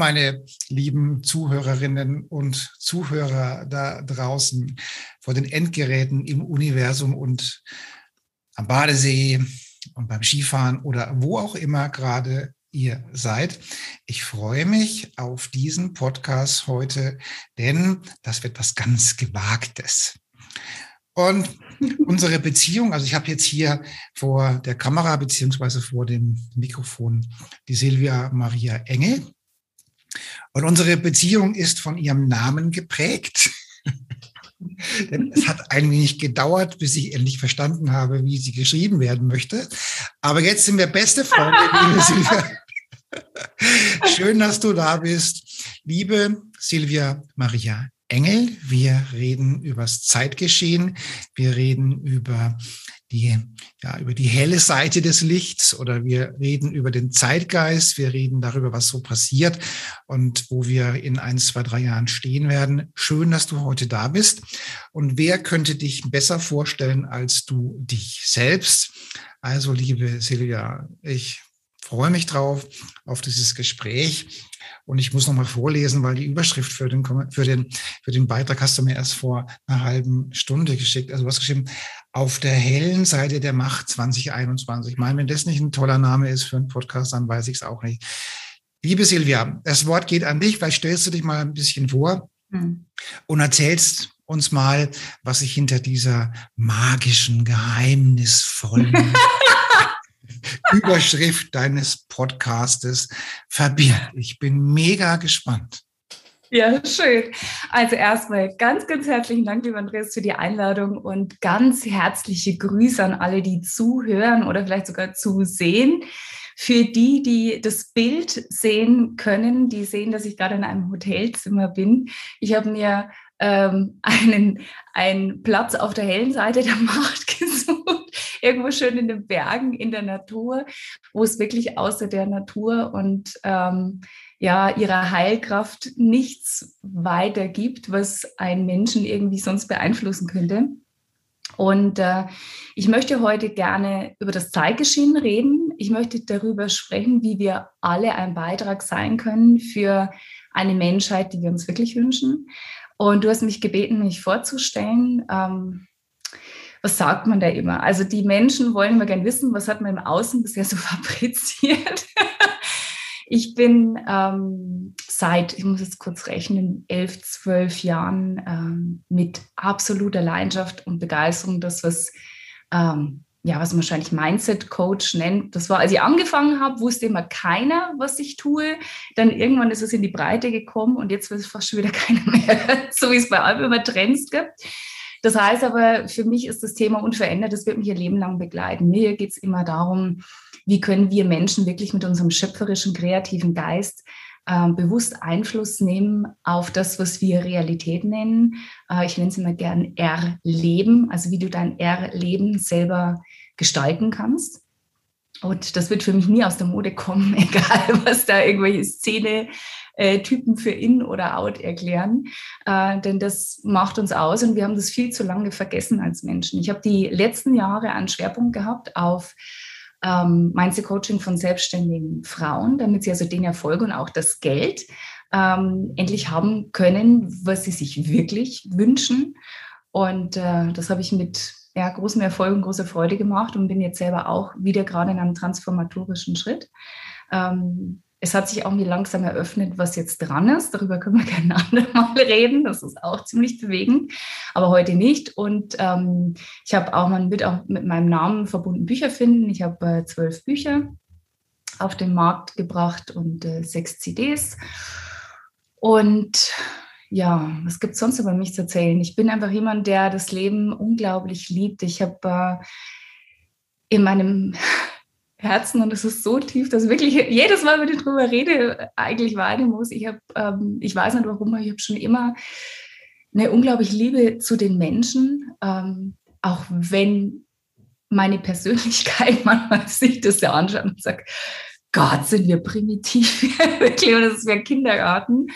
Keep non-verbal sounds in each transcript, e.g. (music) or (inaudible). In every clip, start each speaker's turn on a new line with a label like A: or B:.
A: Meine lieben Zuhörerinnen und Zuhörer da draußen vor den Endgeräten im Universum und am Badesee und beim Skifahren oder wo auch immer gerade ihr seid. Ich freue mich auf diesen Podcast heute, denn das wird was ganz Gewagtes. Und unsere Beziehung, also ich habe jetzt hier vor der Kamera beziehungsweise vor dem Mikrofon die Silvia Maria Engel. Und unsere Beziehung ist von ihrem Namen geprägt. (laughs) Es hat ein wenig gedauert, bis ich endlich verstanden habe, wie sie geschrieben werden möchte. Aber jetzt sind wir beste Freunde, (laughs) liebe Silvia. Schön, dass du da bist. Liebe Silvia Maria Engel, wir reden übers Zeitgeschehen. Wir reden über die, ja, über die helle Seite des Lichts oder wir reden über den Zeitgeist, wir reden darüber, was so passiert und wo wir in ein, zwei, drei Jahren stehen werden. Schön, dass du heute da bist. Und wer könnte dich besser vorstellen als du dich selbst? Also, liebe Silvia, ich freue mich drauf, auf dieses Gespräch. Und ich muss nochmal vorlesen, weil die Überschrift für den, für, den, für den Beitrag hast du mir erst vor einer halben Stunde geschickt. Also du hast geschrieben, auf der hellen Seite der Macht 2021. Ich meine, wenn das nicht ein toller Name ist für einen Podcast, dann weiß ich es auch nicht. Liebe Silvia, das Wort geht an dich. Vielleicht stellst du dich mal ein bisschen vor hm. und erzählst uns mal, was sich hinter dieser magischen, geheimnisvollen (laughs) (laughs) Überschrift deines Podcastes verbirgt. Ich bin mega gespannt.
B: Ja, schön. Also erstmal ganz, ganz herzlichen Dank, lieber Andreas, für die Einladung und ganz herzliche Grüße an alle, die zuhören oder vielleicht sogar zusehen. Für die, die das Bild sehen können, die sehen, dass ich gerade in einem Hotelzimmer bin. Ich habe mir ähm, einen, einen Platz auf der hellen Seite der Macht (laughs) gesucht irgendwo schön in den Bergen, in der Natur, wo es wirklich außer der Natur und ähm, ja, ihrer Heilkraft nichts weiter gibt, was einen Menschen irgendwie sonst beeinflussen könnte. Und äh, ich möchte heute gerne über das Zeitgeschehen reden. Ich möchte darüber sprechen, wie wir alle ein Beitrag sein können für eine Menschheit, die wir uns wirklich wünschen. Und du hast mich gebeten, mich vorzustellen. Ähm, was sagt man da immer? Also die Menschen wollen immer gern wissen, was hat man im Außen bisher so (laughs) fabriziert. ich bin ähm, seit, ich muss jetzt kurz rechnen, elf, zwölf Jahren ähm, mit absoluter Leidenschaft und Begeisterung das, was ähm, ja, was man wahrscheinlich Mindset Coach nennt. Das war, als ich angefangen habe, wusste immer keiner, was ich tue. Dann irgendwann ist es in die Breite gekommen und jetzt wird es fast schon wieder (laughs) keiner mehr, so wie es bei allem immer Trends gibt. Das heißt aber, für mich ist das Thema unverändert, das wird mich ihr Leben lang begleiten. Mir geht es immer darum, wie können wir Menschen wirklich mit unserem schöpferischen, kreativen Geist äh, bewusst Einfluss nehmen auf das, was wir Realität nennen. Äh, ich nenne es immer gern Erleben, also wie du dein Erleben selber gestalten kannst. Und das wird für mich nie aus der Mode kommen, (laughs) egal was da irgendwelche Szene äh, Typen für in oder out erklären, äh, denn das macht uns aus und wir haben das viel zu lange vergessen als Menschen. Ich habe die letzten Jahre einen Schwerpunkt gehabt auf ähm, Mindset-Coaching von selbstständigen Frauen, damit sie also den Erfolg und auch das Geld ähm, endlich haben können, was sie sich wirklich wünschen. Und äh, das habe ich mit ja, großem Erfolg und großer Freude gemacht und bin jetzt selber auch wieder gerade in einem transformatorischen Schritt. Ähm, es hat sich auch mir langsam eröffnet, was jetzt dran ist. Darüber können wir (laughs) gerne andermal reden. Das ist auch ziemlich bewegend, aber heute nicht. Und ähm, ich habe auch, man wird auch mit meinem Namen verbunden Bücher finden. Ich habe äh, zwölf Bücher auf den Markt gebracht und äh, sechs CDs. Und ja, was gibt es sonst über mich zu erzählen? Ich bin einfach jemand, der das Leben unglaublich liebt. Ich habe äh, in meinem Herzen und es ist so tief, dass wirklich jedes Mal, wenn ich drüber rede, eigentlich weinen muss. Ich, hab, ähm, ich weiß nicht warum, aber ich habe schon immer eine unglaubliche Liebe zu den Menschen, ähm, auch wenn meine Persönlichkeit (laughs) manchmal sich das ja anschaut und sagt, Gott, sind wir primitiv, (laughs) wirklich, und das ist wie ein Kindergarten.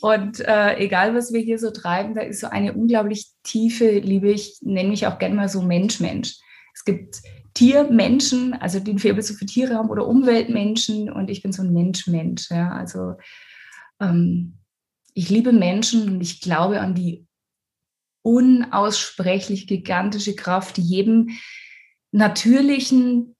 B: Und äh, egal, was wir hier so treiben, da ist so eine unglaublich tiefe Liebe. Ich nenne mich auch gerne mal so Mensch-Mensch. Es gibt Tiermenschen, also die wir so für Tiere haben, oder Umweltmenschen und ich bin so ein Mensch-Mensch. Ja. Also ähm, ich liebe Menschen und ich glaube an die unaussprechlich gigantische Kraft, die jedem natürlichen,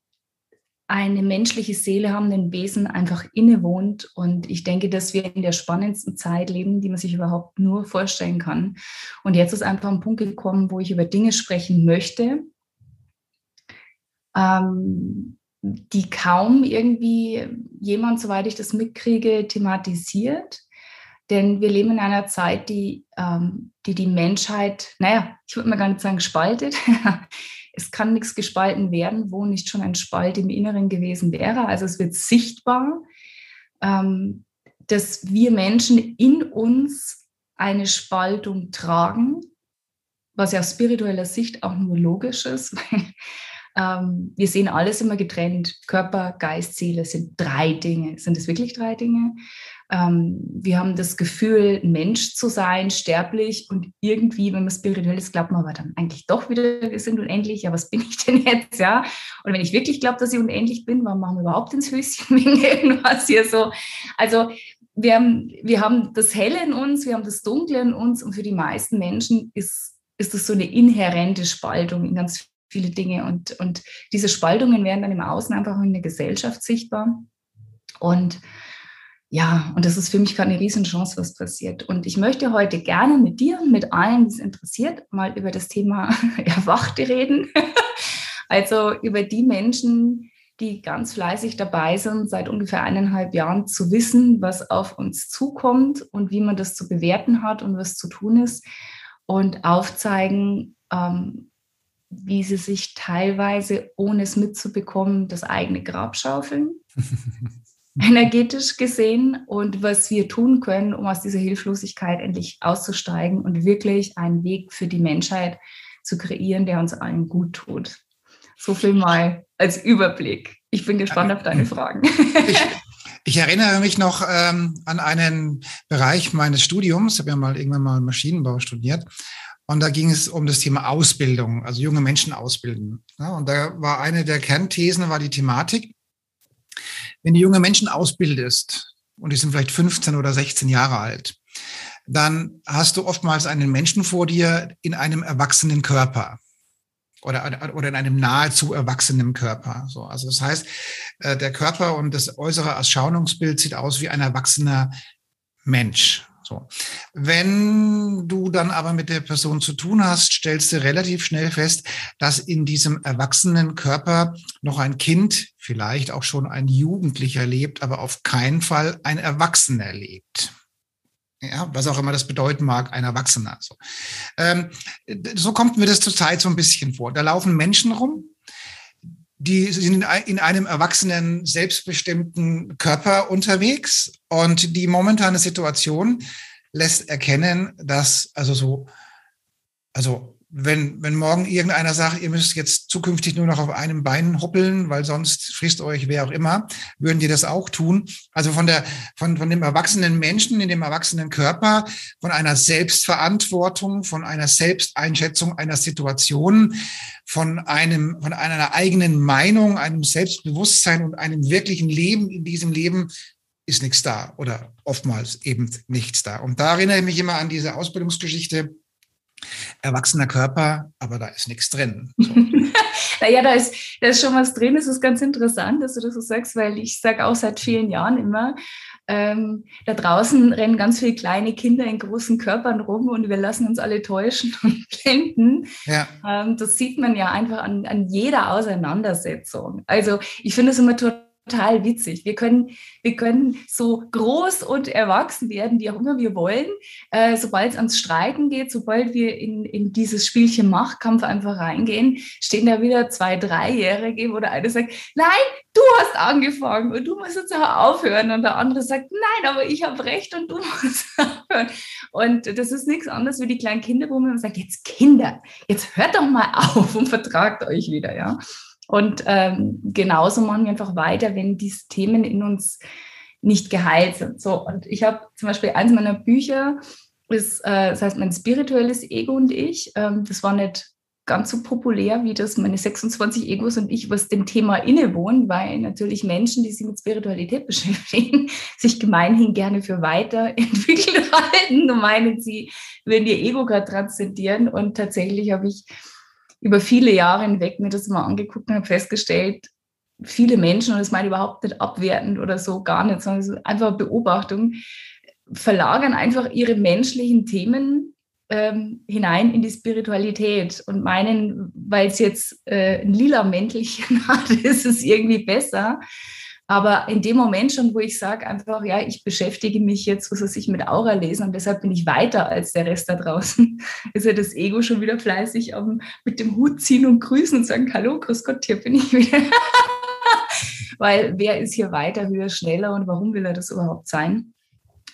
B: eine menschliche Seele habenden Wesen einfach innewohnt. Und ich denke, dass wir in der spannendsten Zeit leben, die man sich überhaupt nur vorstellen kann. Und jetzt ist einfach ein Punkt gekommen, wo ich über Dinge sprechen möchte, ähm, die kaum irgendwie jemand, soweit ich das mitkriege, thematisiert. Denn wir leben in einer Zeit, die ähm, die, die Menschheit, naja, ich würde mal gar nicht sagen spaltet. (laughs) es kann nichts gespalten werden, wo nicht schon ein Spalt im Inneren gewesen wäre. Also es wird sichtbar, ähm, dass wir Menschen in uns eine Spaltung tragen, was ja aus spiritueller Sicht auch nur logisch ist, (laughs) weil ähm, wir sehen alles immer getrennt. Körper, Geist, Seele sind drei Dinge. Sind es wirklich drei Dinge? Ähm, wir haben das Gefühl, Mensch zu sein, sterblich und irgendwie, wenn man spirituell ist, glaubt man aber dann eigentlich doch wieder, wir sind unendlich. Ja, was bin ich denn jetzt? Ja. Und wenn ich wirklich glaube, dass ich unendlich bin, warum machen wir überhaupt ins Höschen (laughs) wegen irgendwas hier so? Also wir haben, wir haben das Helle in uns, wir haben das Dunkle in uns und für die meisten Menschen ist, ist das so eine inhärente Spaltung in ganz viele Dinge. Und, und diese Spaltungen werden dann im Außen einfach in der Gesellschaft sichtbar. Und ja, und das ist für mich gerade eine Riesenchance, was passiert. Und ich möchte heute gerne mit dir und mit allen, die es interessiert, mal über das Thema (laughs) Erwachte reden. (laughs) also über die Menschen, die ganz fleißig dabei sind, seit ungefähr eineinhalb Jahren zu wissen, was auf uns zukommt und wie man das zu bewerten hat und was zu tun ist. Und aufzeigen, ähm, wie sie sich teilweise, ohne es mitzubekommen, das eigene Grab schaufeln, (laughs) energetisch gesehen, und was wir tun können, um aus dieser Hilflosigkeit endlich auszusteigen und wirklich einen Weg für die Menschheit zu kreieren, der uns allen gut tut. So viel mal als Überblick. Ich bin gespannt auf deine Fragen.
A: Ich, (laughs) ich erinnere mich noch ähm, an einen Bereich meines Studiums. Ich habe ja mal irgendwann mal Maschinenbau studiert. Und da ging es um das Thema Ausbildung, also junge Menschen ausbilden. Und da war eine der Kernthesen, war die Thematik, wenn du junge Menschen ausbildest und die sind vielleicht 15 oder 16 Jahre alt, dann hast du oftmals einen Menschen vor dir in einem erwachsenen Körper oder, oder in einem nahezu erwachsenen Körper. So, also das heißt, äh, der Körper und das äußere Erscheinungsbild sieht aus wie ein erwachsener Mensch. So. Wenn du dann aber mit der Person zu tun hast, stellst du relativ schnell fest, dass in diesem erwachsenen Körper noch ein Kind, vielleicht auch schon ein Jugendlicher lebt, aber auf keinen Fall ein Erwachsener lebt. Ja, was auch immer das bedeuten mag, ein Erwachsener. So, ähm, so kommt mir das zurzeit so ein bisschen vor. Da laufen Menschen rum, die sind in einem erwachsenen, selbstbestimmten Körper unterwegs. Und die momentane Situation lässt erkennen, dass also so, also wenn, wenn morgen irgendeiner sagt, ihr müsst jetzt zukünftig nur noch auf einem Bein hoppeln, weil sonst frisst euch wer auch immer, würden die das auch tun. Also von der, von, von dem erwachsenen Menschen in dem erwachsenen Körper, von einer Selbstverantwortung, von einer Selbsteinschätzung einer Situation, von einem, von einer eigenen Meinung, einem Selbstbewusstsein und einem wirklichen Leben in diesem Leben ist nichts da oder oftmals eben nichts da. Und da erinnere ich mich immer an diese Ausbildungsgeschichte erwachsener Körper, aber da ist nichts drin. (laughs) So.
B: naja, da ist, da ist schon was drin. Das ist ganz interessant, dass du das so sagst, weil ich sage auch seit vielen Jahren immer, ähm, da draußen rennen ganz viele kleine Kinder in großen Körpern rum und wir lassen uns alle täuschen (laughs) und blenden. Ja. Ähm, das sieht man ja einfach an, an jeder Auseinandersetzung. Also ich finde es immer total total witzig. Wir können, wir können so groß und erwachsen werden, wie auch immer wir wollen. Äh, sobald es ans Streiten geht, sobald wir in, in dieses Spielchen Machtkampf einfach reingehen, stehen da wieder zwei Dreijährige, wo der eine sagt, nein, du hast angefangen und du musst jetzt auch aufhören. Und der andere sagt, nein, aber ich habe recht und du (laughs) musst aufhören. Und das ist nichts anderes wie die kleinen Kinder, wo man sagt, jetzt Kinder, jetzt hört doch mal auf und vertragt euch wieder, ja. Und ähm, genauso machen wir einfach weiter, wenn diese Themen in uns nicht geheilt sind. So, und ich habe zum Beispiel eins meiner Bücher, ist, äh, das heißt mein spirituelles Ego und ich. Ähm, das war nicht ganz so populär, wie das meine 26 Egos und ich, was dem Thema innewohnen, weil natürlich Menschen, die sich mit Spiritualität (laughs) beschäftigen, sich gemeinhin gerne für weiterentwickelt (laughs) halten und meinen, sie würden ihr Ego gerade transzendieren. Und tatsächlich habe ich über viele Jahre hinweg mir das mal angeguckt und habe festgestellt, viele Menschen, und das meine ich überhaupt nicht abwertend oder so, gar nicht, sondern es ist einfach Beobachtung, verlagern einfach ihre menschlichen Themen ähm, hinein in die Spiritualität und meinen, weil es jetzt äh, ein lila Mäntelchen (laughs) hat, ist es irgendwie besser. Aber in dem Moment schon, wo ich sage einfach, ja, ich beschäftige mich jetzt, was weiß ich, mit Aura lesen und deshalb bin ich weiter als der Rest da draußen, (laughs) ist ja das Ego schon wieder fleißig um, mit dem Hut ziehen und grüßen und sagen, hallo, grüß Gott, hier bin ich wieder. (laughs) Weil wer ist hier weiter, höher, schneller und warum will er das überhaupt sein?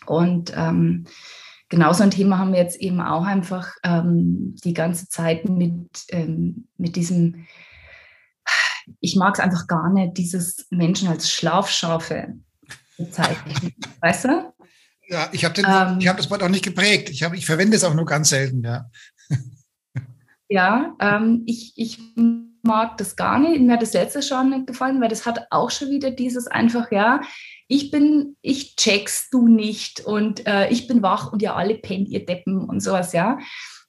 B: Und ähm, genau so ein Thema haben wir jetzt eben auch einfach ähm, die ganze Zeit mit, ähm, mit diesem ich mag es einfach gar nicht, dieses Menschen als Schlafschafe bezeichnen. (laughs) Weißt du?
A: Ja, ich habe ähm, hab das Wort auch nicht geprägt. Ich, hab, ich verwende es auch nur ganz selten, ja. (laughs)
B: Ja, ähm, ich, ich mag das gar nicht. Mir hat das letzte schon nicht gefallen, weil das hat auch schon wieder dieses einfach, ja, ich bin, ich check's du nicht und äh, ich bin wach und ihr alle pennt, ihr Deppen und sowas, ja.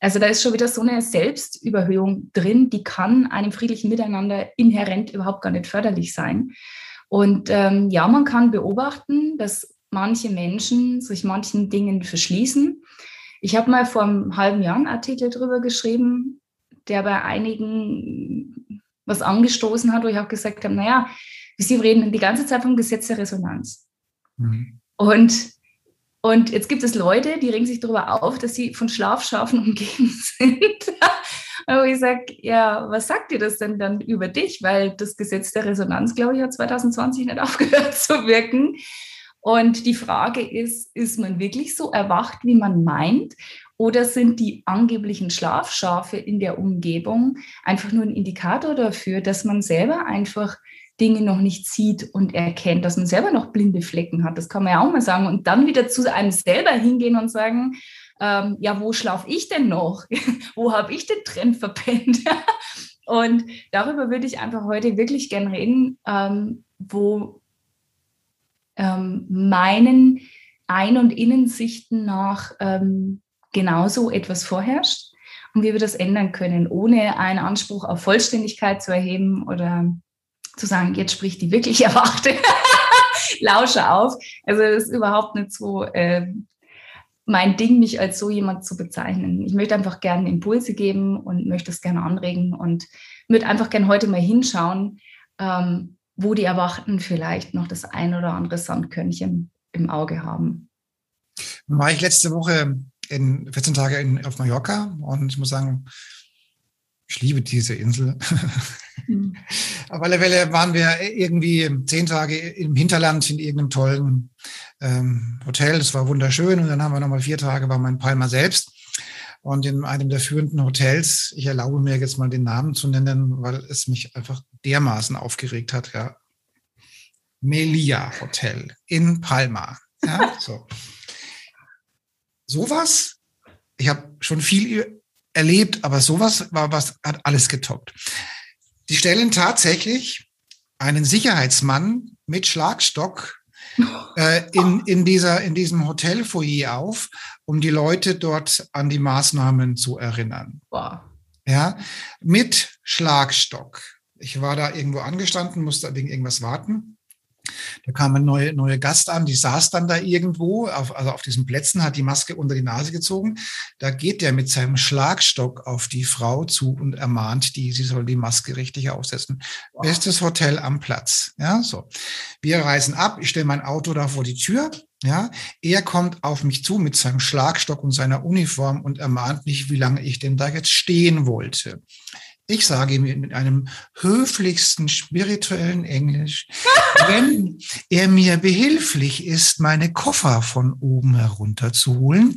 B: Also da ist schon wieder so eine Selbstüberhöhung drin, die kann einem friedlichen Miteinander inhärent überhaupt gar nicht förderlich sein. Und ähm, ja, man kann beobachten, dass manche Menschen sich manchen Dingen verschließen. Ich habe mal vor einem halben Jahr einen Artikel darüber geschrieben, der bei einigen was angestoßen hat, wo ich auch gesagt habe, naja, Sie reden die ganze Zeit vom Gesetz der Resonanz. Mhm. Und und jetzt gibt es Leute, die regen sich darüber auf, dass sie von Schlafschafen (laughs) umgeben sind. Aber ich sage, ja, was sagt dir das denn dann über dich? Weil das Gesetz der Resonanz, glaube ich, hat 2020 nicht (laughs) aufgehört zu wirken. Und die Frage ist, ist man wirklich so erwacht, wie man meint? Oder sind die angeblichen Schlafschafe in der Umgebung einfach nur ein Indikator dafür, dass man selber einfach Dinge noch nicht sieht und erkennt, dass man selber noch blinde Flecken hat. Das kann man ja auch mal sagen. Und dann wieder zu einem selber hingehen und sagen, ähm, ja, wo schlafe ich denn noch? (laughs) wo habe ich den Trend verpennt? (laughs) und darüber würde ich einfach heute wirklich gern reden, ähm, wo ähm, meinen Ein- und Innensichten nach ähm, genauso etwas vorherrscht und wie wir das ändern können, ohne einen Anspruch auf Vollständigkeit zu erheben oder zu sagen, jetzt spricht die wirklich Erwachte, (laughs) lausche auf. Also das ist überhaupt nicht so äh, mein Ding, mich als so jemand zu bezeichnen. Ich möchte einfach gerne Impulse geben und möchte es gerne anregen und würde einfach gerne heute mal hinschauen, ähm, wo die Erwachten vielleicht noch das ein oder andere Sandkörnchen im Auge haben.
A: War ich letzte Woche in 14 Tage in, auf Mallorca und ich muss sagen, ich liebe diese Insel. Mhm. (laughs) Auf alle Fälle waren wir irgendwie zehn Tage im Hinterland in irgendeinem tollen ähm, Hotel. Das war wunderschön. Und dann haben wir nochmal vier Tage bei meinem Palma selbst. Und in einem der führenden Hotels, ich erlaube mir jetzt mal den Namen zu nennen, weil es mich einfach dermaßen aufgeregt hat, ja. Melia Hotel in Palma. Ja, (laughs) so. Sowas, ich habe schon viel erlebt, aber sowas war was, hat alles getoppt. Die stellen tatsächlich einen Sicherheitsmann mit Schlagstock (laughs) äh, in, in, dieser, in diesem Hotelfoyer auf, um die Leute dort an die Maßnahmen zu erinnern. Wow. Ja, mit Schlagstock. Ich war da irgendwo angestanden, musste wegen irgendwas warten. Da kam ein neuer neue Gast an, die saß dann da irgendwo, auf, also auf diesen Plätzen, hat die Maske unter die Nase gezogen. Da geht der mit seinem Schlagstock auf die Frau zu und ermahnt die, sie soll die Maske richtig aufsetzen. Wow. Bestes Hotel am Platz. Ja, so. Wir reisen ab, ich stelle mein Auto da vor die Tür. Ja, er kommt auf mich zu mit seinem Schlagstock und seiner Uniform und ermahnt mich, wie lange ich denn da jetzt stehen wollte. Ich sage ihm mit einem höflichsten spirituellen Englisch, (laughs) wenn er mir behilflich ist, meine Koffer von oben herunter zu holen,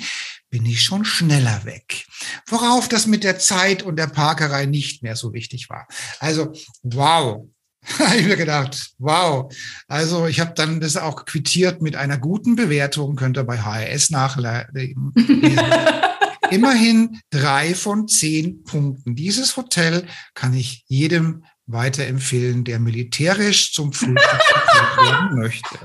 A: bin ich schon schneller weg. Worauf das mit der Zeit und der Parkerei nicht mehr so wichtig war. Also, wow. (laughs) habe ich mir gedacht, wow. Also ich habe dann das auch quittiert mit einer guten Bewertung, könnt ihr bei HRS nachlesen. (laughs) Immerhin drei von zehn Punkten. Dieses Hotel kann ich jedem weiterempfehlen, der militärisch zum Frühstück werden (laughs) möchte.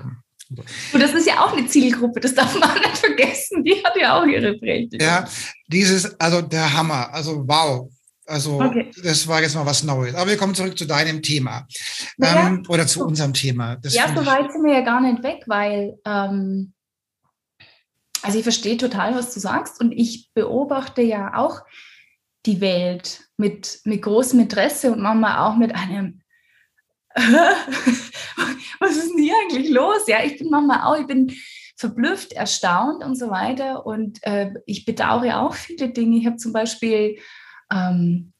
B: Und das ist ja auch eine Zielgruppe, das darf man nicht vergessen. Die hat ja auch ihre Berechtigung.
A: Ja, dieses, also der Hammer, also wow. Also okay. das war jetzt mal was Neues. Aber wir kommen zurück zu deinem Thema ja, ähm, oder zu unserem Thema.
B: Das ja, so weit sind wir ja gar nicht weg, weil ähm, also ich verstehe total, was du sagst und ich beobachte ja auch die Welt mit, mit großem Interesse und manchmal auch mit einem, (laughs) was ist denn hier eigentlich los? Ja, ich bin manchmal auch, ich bin verblüfft, erstaunt und so weiter und äh, ich bedauere auch viele Dinge. Ich habe zum Beispiel ähm,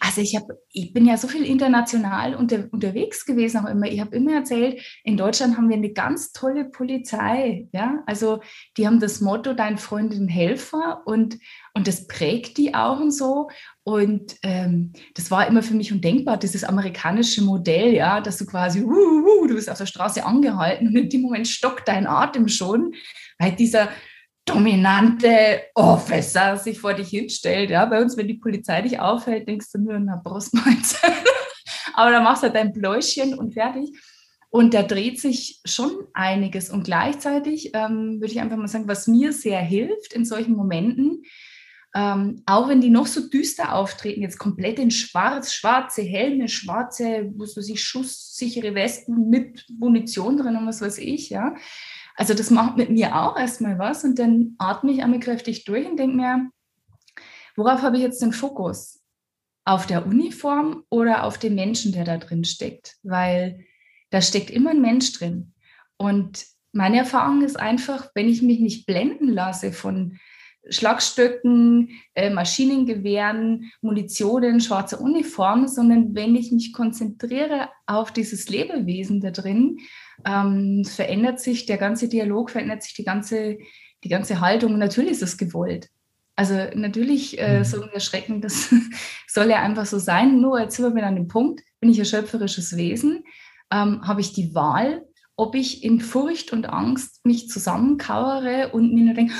B: also ich habe, ich bin ja so viel international unter, unterwegs gewesen auch immer. Ich habe immer erzählt, in Deutschland haben wir eine ganz tolle Polizei. Ja, also die haben das Motto Dein Freund und Helfer und und das prägt die auch und so. Und ähm, das war immer für mich undenkbar, dieses amerikanische Modell, ja, dass du quasi, uh, uh, du bist auf der Straße angehalten und in dem Moment stockt dein Atem schon, weil dieser dominante Officer sich vor dich hinstellt. Ja, bei uns, wenn die Polizei dich aufhält, denkst du nur, na, Brustmahlzeit. (laughs) Aber dann machst du halt dein Bläuschen und fertig. Und da dreht sich schon einiges. Und gleichzeitig ähm, würde ich einfach mal sagen, was mir sehr hilft in solchen Momenten, ähm, auch wenn die noch so düster auftreten, jetzt komplett in schwarz, schwarze Helme, schwarze, was weiß ich, schusssichere Westen mit Munition drin und was weiß ich, ja, also das macht mit mir auch erstmal was und dann atme ich einmal kräftig durch und denke mir, worauf habe ich jetzt den Fokus? Auf der Uniform oder auf den Menschen, der da drin steckt? Weil da steckt immer ein Mensch drin. Und meine Erfahrung ist einfach, wenn ich mich nicht blenden lasse von Schlagstöcken, äh, Maschinengewehren, Munitionen, schwarzer Uniform, sondern wenn ich mich konzentriere auf dieses Lebewesen da drin, ähm, verändert sich der ganze Dialog, verändert sich die ganze, die ganze Haltung. natürlich ist es gewollt. Also natürlich äh, mhm. so ein Erschrecken, das (laughs) soll ja einfach so sein. Nur jetzt sind wir an dem Punkt, bin ich ein schöpferisches Wesen, ähm, habe ich die Wahl, ob ich in Furcht und Angst mich zusammenkauere und mir nur denke,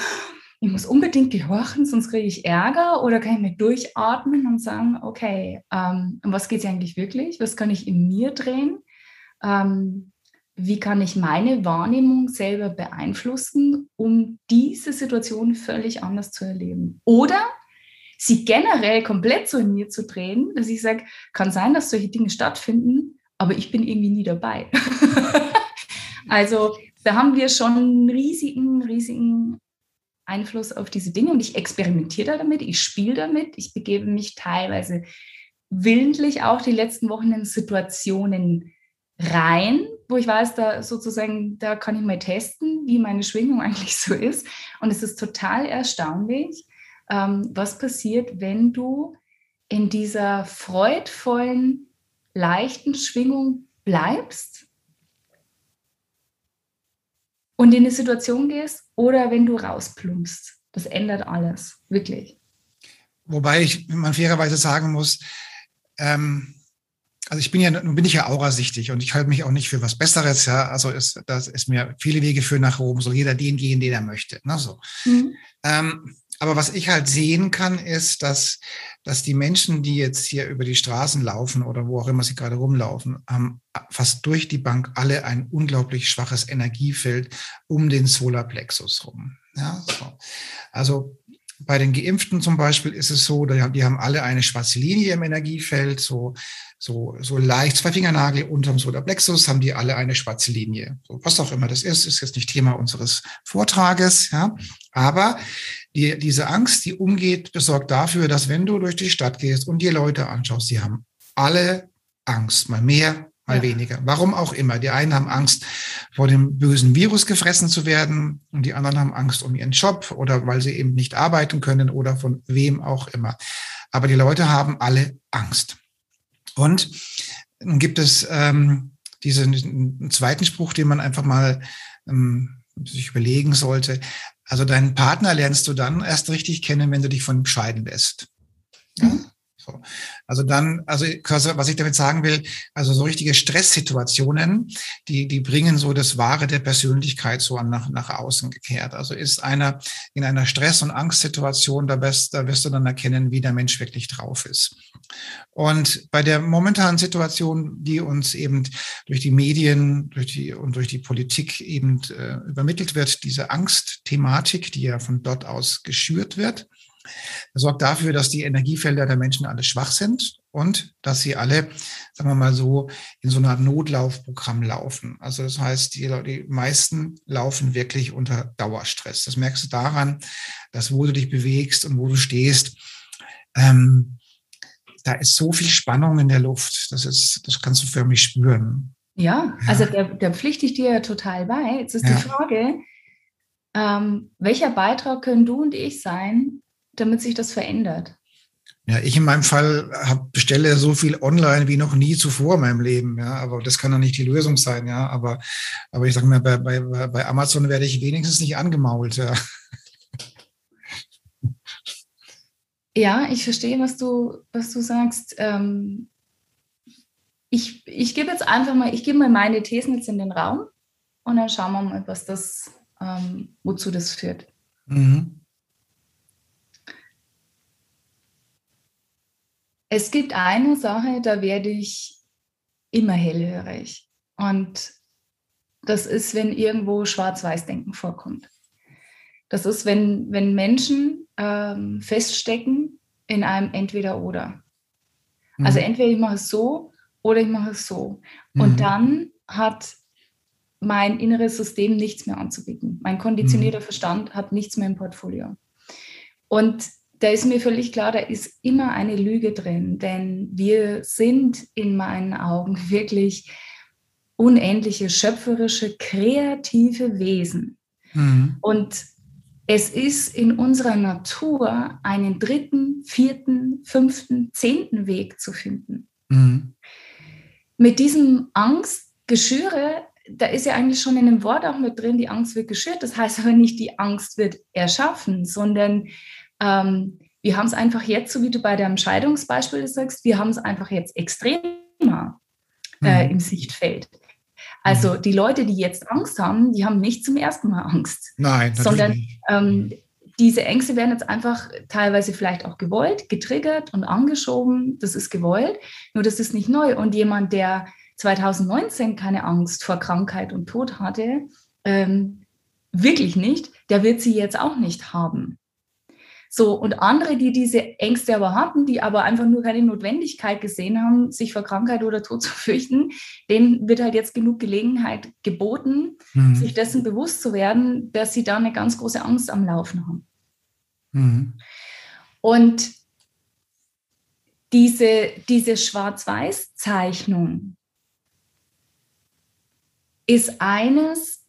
B: ich muss unbedingt gehorchen, sonst kriege ich Ärger oder kann ich mir durchatmen und sagen, okay, ähm, um was geht es eigentlich wirklich? Was kann ich in mir drehen? Ähm, wie kann ich meine Wahrnehmung selber beeinflussen, um diese Situation völlig anders zu erleben? Oder sie generell komplett so in mir zu drehen, dass ich sage, kann sein, dass solche Dinge stattfinden, aber ich bin irgendwie nie dabei. (laughs) also da haben wir schon einen riesigen, riesigen Einfluss auf diese Dinge und ich experimentiere damit, ich spiele damit, ich begebe mich teilweise willentlich auch die letzten Wochen in Situationen rein, wo ich weiß, da sozusagen, da kann ich mal testen, wie meine Schwingung (laughs) eigentlich so ist. Und es ist total erstaunlich, ähm, was passiert, wenn du in dieser freudvollen, leichten Schwingung bleibst und in eine Situation gehst oder wenn du rausplumpst. Das ändert alles, wirklich.
A: Wobei ich man fairerweise sagen muss, ähm, also ich bin ja, nun bin ich ja aurasichtig und ich halte mich auch nicht für was Besseres, ja. Also ist, das ist mir viele Wege führen nach oben, soll jeder den gehen, den er möchte. Ne, so. Mhm. Ähm, aber was ich halt sehen kann, ist, dass, dass die Menschen, die jetzt hier über die Straßen laufen oder wo auch immer sie gerade rumlaufen, haben fast durch die Bank alle ein unglaublich schwaches Energiefeld um den Solarplexus rum. Ja, so. Also bei den Geimpften zum Beispiel ist es so, die haben alle eine schwarze Linie im Energiefeld, so, so, so leicht zwei Fingernagel unterm Solarplexus haben die alle eine schwarze Linie. So, was auch immer das ist, ist jetzt nicht Thema unseres Vortrages, ja. Aber die, diese Angst, die umgeht, besorgt dafür, dass wenn du durch die Stadt gehst und dir Leute anschaust, die haben alle Angst, mal mehr, mal ja. weniger. Warum auch immer. Die einen haben Angst, vor dem bösen Virus gefressen zu werden und die anderen haben Angst um ihren Job oder weil sie eben nicht arbeiten können oder von wem auch immer. Aber die Leute haben alle Angst. Und nun gibt es ähm, diesen zweiten Spruch, den man einfach mal ähm, sich überlegen sollte. Also deinen Partner lernst du dann erst richtig kennen, wenn du dich von ihm scheiden lässt. Ja? Mhm. So. Also dann, also was ich damit sagen will, also so richtige Stresssituationen, die, die bringen so das Wahre der Persönlichkeit so nach, nach außen gekehrt. Also ist einer in einer Stress- und Angstsituation, da wirst, da wirst du dann erkennen, wie der Mensch wirklich drauf ist. Und bei der momentanen Situation, die uns eben durch die Medien durch die, und durch die Politik eben äh, übermittelt wird, diese Angstthematik, die ja von dort aus geschürt wird, sorgt dafür, dass die Energiefelder der Menschen alle schwach sind und dass sie alle, sagen wir mal so, in so einer Notlaufprogramm laufen. Also das heißt, die, die meisten laufen wirklich unter Dauerstress. Das merkst du daran, dass wo du dich bewegst und wo du stehst, ähm, da ist so viel Spannung in der Luft. Das ist, das kannst du förmlich spüren.
B: Ja, ja. also da, da pflichte ich dir total bei. Jetzt ist ja. die Frage, ähm, welcher Beitrag können du und ich sein, damit sich das verändert?
A: Ja, ich in meinem Fall hab, bestelle so viel online wie noch nie zuvor in meinem Leben. Ja, aber das kann doch nicht die Lösung sein. Ja, aber, aber ich sage mal, bei, bei, bei Amazon werde ich wenigstens nicht angemault. Ja.
B: Ja, ich verstehe, was du, was du sagst. Ähm, ich, ich gebe jetzt einfach mal, ich gebe mal meine Thesen jetzt in den Raum und dann schauen wir mal, was das, ähm, wozu das führt. Mhm. Es gibt eine Sache, da werde ich immer hellhörig. Und das ist, wenn irgendwo Schwarz-Weiß-Denken vorkommt. Das ist, wenn, wenn Menschen ähm, feststecken in einem Entweder-Oder. Mhm. Also entweder ich mache es so oder ich mache es so. Mhm. Und dann hat mein inneres System nichts mehr anzubieten. Mein konditionierter mhm. Verstand hat nichts mehr im Portfolio. Und da ist mir völlig klar, da ist immer eine Lüge drin, denn wir sind in meinen Augen (laughs) wirklich unendliche, schöpferische, kreative Wesen. Mhm. Und es ist in unserer Natur, einen dritten, vierten, fünften, zehnten Weg zu finden. Mhm. Mit diesem Angstgeschüre, da ist ja eigentlich schon in dem Wort auch mit drin, die Angst wird geschürt. Das heißt aber nicht, die Angst wird erschaffen, sondern ähm, wir haben es einfach jetzt, so wie du bei deinem Scheidungsbeispiel sagst, wir haben es einfach jetzt extremer äh, mhm. im Sichtfeld. Also mhm. die Leute, die jetzt Angst haben, die haben nicht zum ersten Mal Angst.
A: Nein,
B: sondern ähm, diese Ängste werden jetzt einfach teilweise vielleicht auch gewollt, getriggert und angeschoben. Das ist gewollt, nur das ist nicht neu. Und jemand, der 2019 keine Angst vor Krankheit und Tod hatte, ähm, wirklich nicht, der wird sie jetzt auch nicht haben. So, und andere, die diese Ängste aber hatten, die aber einfach nur keine Notwendigkeit gesehen haben, sich vor Krankheit oder Tod (laughs) zu fürchten, denen wird halt jetzt genug Gelegenheit geboten, mhm. sich dessen bewusst zu werden, dass sie da eine ganz große Angst am Laufen haben. Mhm. Und diese, diese Schwarz-Weiß-Zeichnung ist eines,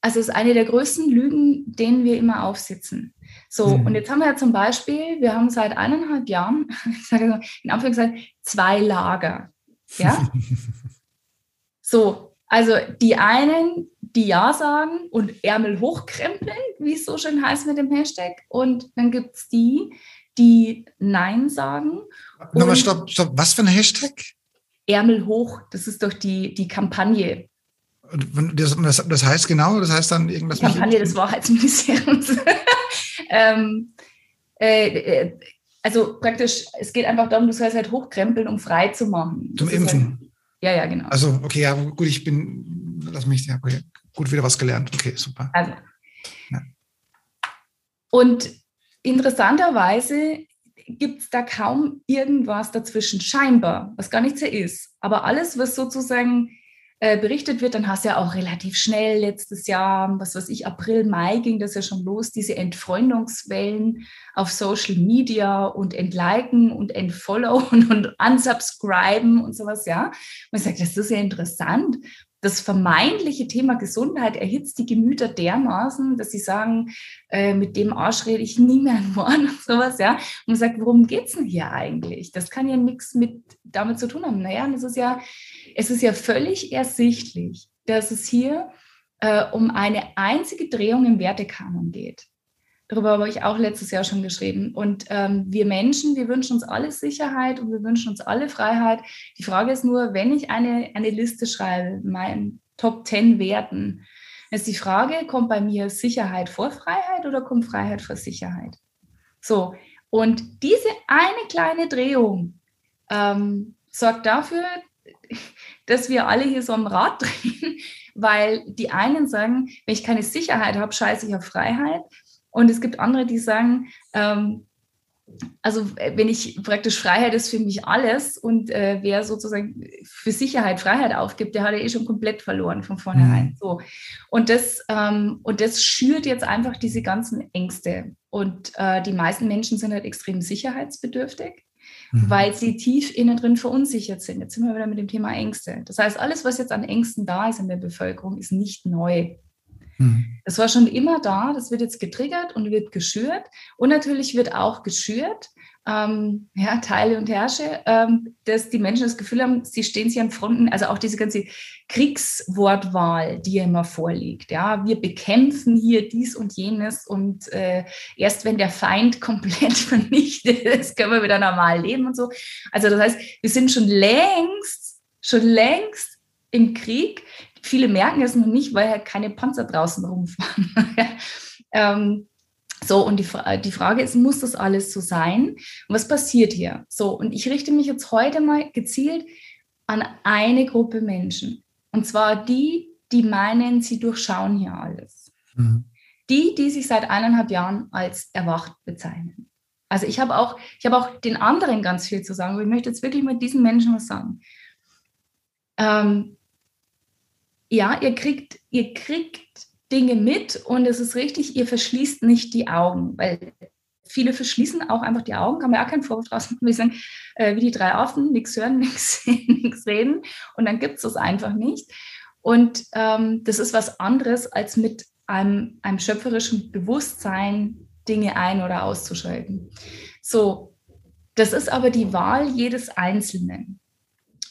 B: also ist eine der größten Lügen, denen wir immer aufsitzen. So, mhm. und jetzt haben wir ja zum Beispiel, wir haben seit eineinhalb Jahren, (laughs) ich sage so, in Anführungszeichen, zwei Lager. Ja? (laughs) so, also die einen, die Ja sagen und Ärmel hochkrempeln, wie es so schön heißt mit dem Hashtag. Und dann gibt es die, die Nein sagen.
A: Nochmal, stopp, stopp. Was für ein Hashtag?
B: Ärmel hoch, das ist doch die, die Kampagne.
A: Das, das, das heißt genau, das heißt dann irgendwas.
B: Kampagne des Wahrheitsministeriums. (laughs) ähm, äh, äh, also praktisch, es geht einfach darum, du sollst halt hochkrempeln, um frei zu machen.
A: Zum Impfen.
B: Halt, ja, ja, genau.
A: Also, okay, ja, gut, ich bin, lass mich, ja, gut, wieder was gelernt. Okay, super. Also.
B: Ja. Und interessanterweise gibt es da kaum irgendwas dazwischen, scheinbar, was gar nicht so ist. Aber alles, was sozusagen äh, berichtet wird, dann hast du ja auch relativ schnell letztes Jahr, was weiß ich, April, Mai ging das ja schon los, diese Entfreundungswellen auf Social Media und entliken und entfollowen (laughs) und unsubscriben und sowas, ja. Ich sage, das ist ja interessant. Das vermeintliche Thema Gesundheit erhitzt die Gemüter dermaßen, dass sie sagen, äh, mit dem Arsch rede ich nie mehr (laughs) ein Wort und sowas, ja. Und man sagt, worum geht's denn hier eigentlich? Das kann ja nichts mit damit zu tun haben. Naja, das ist ja, es ist ja völlig ersichtlich, dass es hier äh, um eine einzige Drehung im Wertekanon geht. Darüber habe ich auch letztes Jahr schon geschrieben. Und ähm, wir Menschen, wir wünschen uns alle Sicherheit und wir wünschen uns alle Freiheit. Die Frage ist nur, wenn ich eine, eine Liste schreibe, meinen Top 10 Werten, ist die Frage, kommt bei mir Sicherheit vor Freiheit oder kommt Freiheit vor Sicherheit? So, und diese eine kleine Drehung ähm, sorgt dafür, dass wir alle hier so am Rad drehen, (laughs) weil die einen sagen, wenn ich keine Sicherheit habe, scheiße ich auf Freiheit. Und es gibt andere, die sagen, ähm, also wenn ich praktisch Freiheit ist für mich alles und äh, wer sozusagen für Sicherheit Freiheit aufgibt, der hat ja eh schon komplett verloren von vornherein. Mhm. So. Und, das, ähm, und das schürt jetzt einfach diese ganzen Ängste. Und äh, die meisten Menschen sind halt extrem sicherheitsbedürftig mhm. weil sie tief innen drin verunsichert sind. Jetzt sind wir wieder mit dem Thema Ängste. Das heißt, alles, was jetzt an Ängsten da ist in der Bevölkerung, ist nicht neu. Mhm. Das war schon immer da, das wird jetzt getriggert und wird geschürt. Und natürlich wird auch geschürt, ähm, ja, teile und herrsche, ähm, dass die Menschen das Gefühl haben, sie stehen sich an Fronten, also auch diese ganze Kriegswortwahl, die ja immer vorliegt. Ja, wir bekämpfen hier dies und jenes und äh, erst wenn der Feind (laughs) komplett vernichtet ist, können wir wieder normal leben und so. Also das heißt, wir sind schon längst, schon längst im Krieg. Viele merken es noch nicht, weil halt keine Panzer draußen rumfahren. (laughs) ähm, so, und die, die Frage ist, muss das alles so sein? Und was passiert hier? So, und ich richte mich jetzt heute mal gezielt an eine Gruppe Menschen. Und zwar die, die meinen, sie durchschauen hier alles. Mhm. Die, die sich seit eineinhalb Jahren als erwacht bezeichnen. Also ich habe auch, ich habe auch den anderen ganz viel zu sagen, aber ich möchte jetzt wirklich mit diesen Menschen was sagen. Ähm, ja, ihr kriegt, ihr kriegt Dinge mit und es ist richtig, ihr verschließt nicht die Augen, weil viele verschließen auch einfach die Augen, kann man ja keinen Vorwurf draus machen, wir sagen, äh, wie die drei Affen, nichts hören, (laughs) nichts sehen, nichts reden und dann gibt es das einfach nicht. Und ähm, das ist was anderes, als mit einem, einem schöpferischen Bewusstsein Dinge ein- oder auszuschalten. So, das ist aber die Wahl jedes Einzelnen.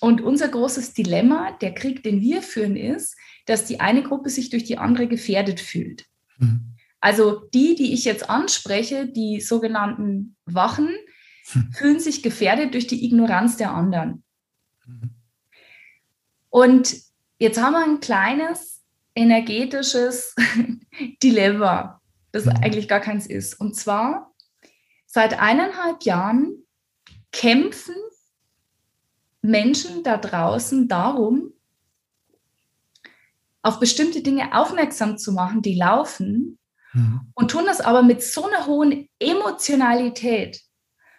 B: Und unser großes Dilemma, der Krieg, den wir führen, ist, dass die eine Gruppe sich durch die andere gefährdet fühlt. Mhm. Also die, die ich jetzt anspreche, die sogenannten Wachen, mhm. fühlen sich gefährdet durch die Ignoranz der anderen. Mhm. Und jetzt haben wir ein kleines energetisches (laughs) Dilemma, das mhm. eigentlich gar keins ist. Und zwar, seit eineinhalb Jahren kämpfen Menschen da draußen darum, auf bestimmte Dinge aufmerksam zu machen, die laufen, mhm. und tun das aber mit so einer hohen Emotionalität,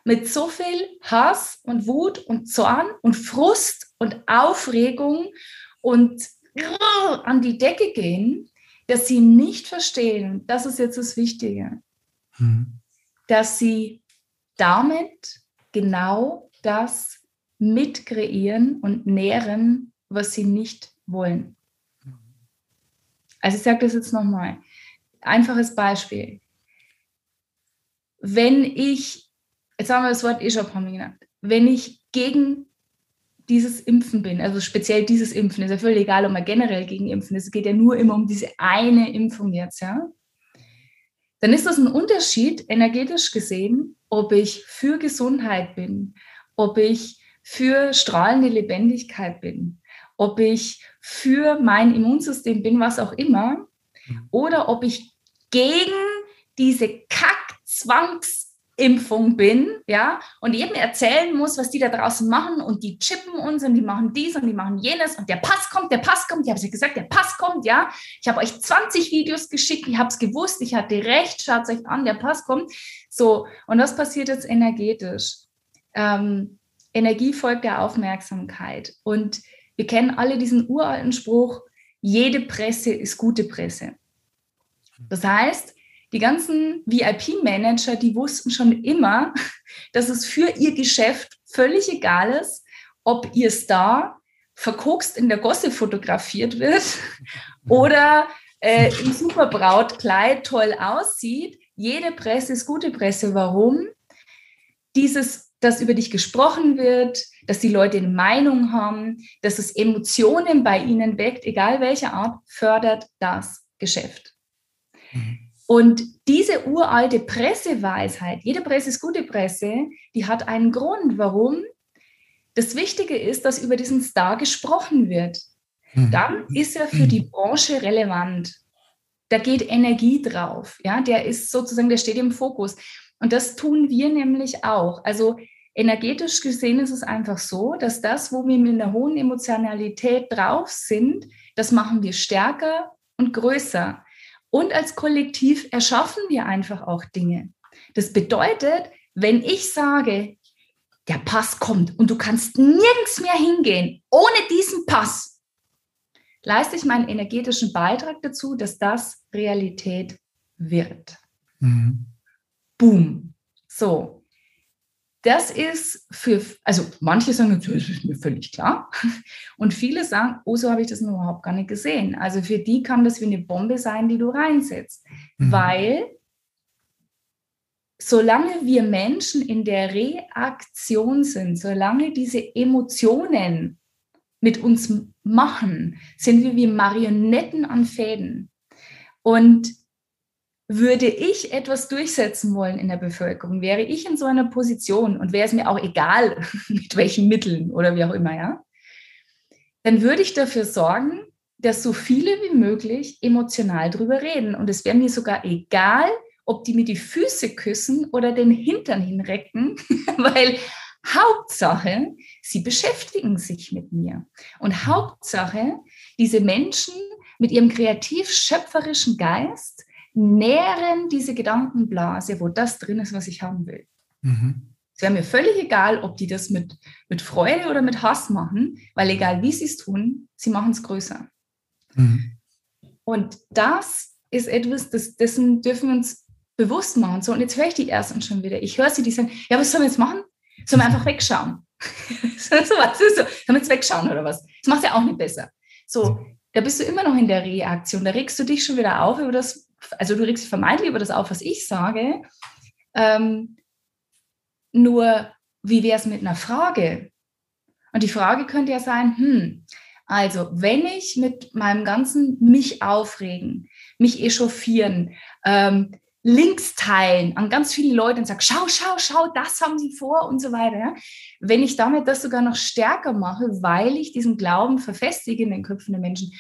B: mit so viel Hass und Wut und Zorn und Frust und Aufregung und (laughs) an die Decke gehen, dass sie nicht verstehen, das ist jetzt das Wichtige, mhm. dass sie damit genau das mitkreieren und nähren, was sie nicht wollen. Also ich sage das jetzt nochmal. Einfaches Beispiel. Wenn ich, jetzt haben wir das Wort eh schon ein paar Mal genannt, wenn ich gegen dieses Impfen bin, also speziell dieses Impfen, ist ja völlig egal, ob man generell gegen Impfen ist, es geht ja nur immer um diese eine Impfung jetzt, ja, dann ist das ein Unterschied, energetisch gesehen, ob ich für Gesundheit bin, ob ich für strahlende Lebendigkeit bin, ob ich für mein Immunsystem bin, was auch immer, mhm. oder ob ich gegen diese Kack-Zwangs- Impfung bin, ja, und jedem erzählen muss, was die da draußen machen und die chippen uns und die machen dies und die machen jenes und der Pass kommt, der Pass kommt, ich habe es ja gesagt, der Pass kommt, ja. Ich habe euch 20 Videos geschickt, ich habe es gewusst, ich hatte recht, schaut euch an, der Pass kommt. So, und was passiert jetzt energetisch? Ähm, Energie folgt der Aufmerksamkeit. Und wir kennen alle diesen uralten Spruch, jede Presse ist gute Presse. Das heißt, die ganzen VIP-Manager, die wussten schon immer, (laughs) dass es für ihr Geschäft völlig egal ist, ob ihr Star verkokst in der Gosse fotografiert wird (laughs) oder äh, im Superbrautkleid toll aussieht. Jede Presse ist gute Presse. Warum? Dieses, dass über dich gesprochen wird, dass die Leute eine Meinung haben, dass es Emotionen bei ihnen weckt, egal welcher Art, fördert das Geschäft. Mhm. Und diese uralte Presseweisheit, jede Presse ist gute Presse, die hat einen Grund, warum. Das Wichtige ist, dass über diesen Star gesprochen wird. Mhm. Dann ist er für die Branche relevant. Da geht Energie drauf. Ja, der ist sozusagen, der steht im Fokus. Und das tun wir nämlich auch. Also energetisch gesehen ist es einfach so, dass das, wo wir mit einer hohen Emotionalität drauf sind, das machen wir stärker und größer. Und als Kollektiv erschaffen wir einfach auch Dinge. Das bedeutet, wenn ich sage, der Pass kommt und du kannst nirgends mehr hingehen ohne diesen Pass, leiste ich meinen energetischen Beitrag dazu, dass das Realität wird. Mhm. Boom. So, das ist für, also manche sagen, das ist mir völlig klar. (laughs) Und viele sagen, oh, so habe ich das noch überhaupt gar nicht gesehen. Also für die kann das wie eine Bombe sein, die du reinsetzt. Mhm. Weil solange wir Menschen in der Reaktion sind, solange diese Emotionen mit uns machen, sind wir wie Marionetten an Fäden. Und würde ich etwas durchsetzen wollen in der Bevölkerung, wäre ich in so einer Position und wäre es mir auch egal, (laughs) mit welchen Mitteln oder wie auch immer, ja, dann würde ich dafür sorgen, dass so viele wie möglich emotional drüber reden. Und es wäre mir sogar egal, ob die mir die Füße küssen oder den Hintern hinrecken, (laughs) weil Hauptsache, sie beschäftigen sich mit mir. Und Hauptsache, diese Menschen mit ihrem kreativ-schöpferischen Geist nähren diese Gedankenblase, wo das drin ist, was ich haben will. Mhm. Es wäre mir völlig egal, ob die das mit, mit Freude oder mit Hass machen, weil egal wie sie es tun, sie machen es größer. Mhm. Und das ist etwas, das, dessen dürfen wir uns bewusst machen. So, und jetzt höre ich die ersten schon wieder. Ich höre sie, die sagen, ja, was sollen wir jetzt machen? Sollen wir einfach wegschauen? (laughs) so, was ist so? Sollen wir jetzt wegschauen oder was? Das macht ja auch nicht besser. So, da bist du immer noch in der Reaktion. Da regst du dich schon wieder auf über das, also du regst dich vermeintlich über das auf, was ich sage. Ähm, nur, wie wäre es mit einer Frage? Und die Frage könnte ja sein, hm, also wenn ich mit meinem ganzen mich aufregen, mich echauffieren, ähm, Links teilen an ganz viele Leute und sage, schau, schau, schau, das haben sie vor und so weiter. Wenn ich damit das sogar noch stärker mache, weil ich diesen Glauben verfestige in den Köpfen der Menschen,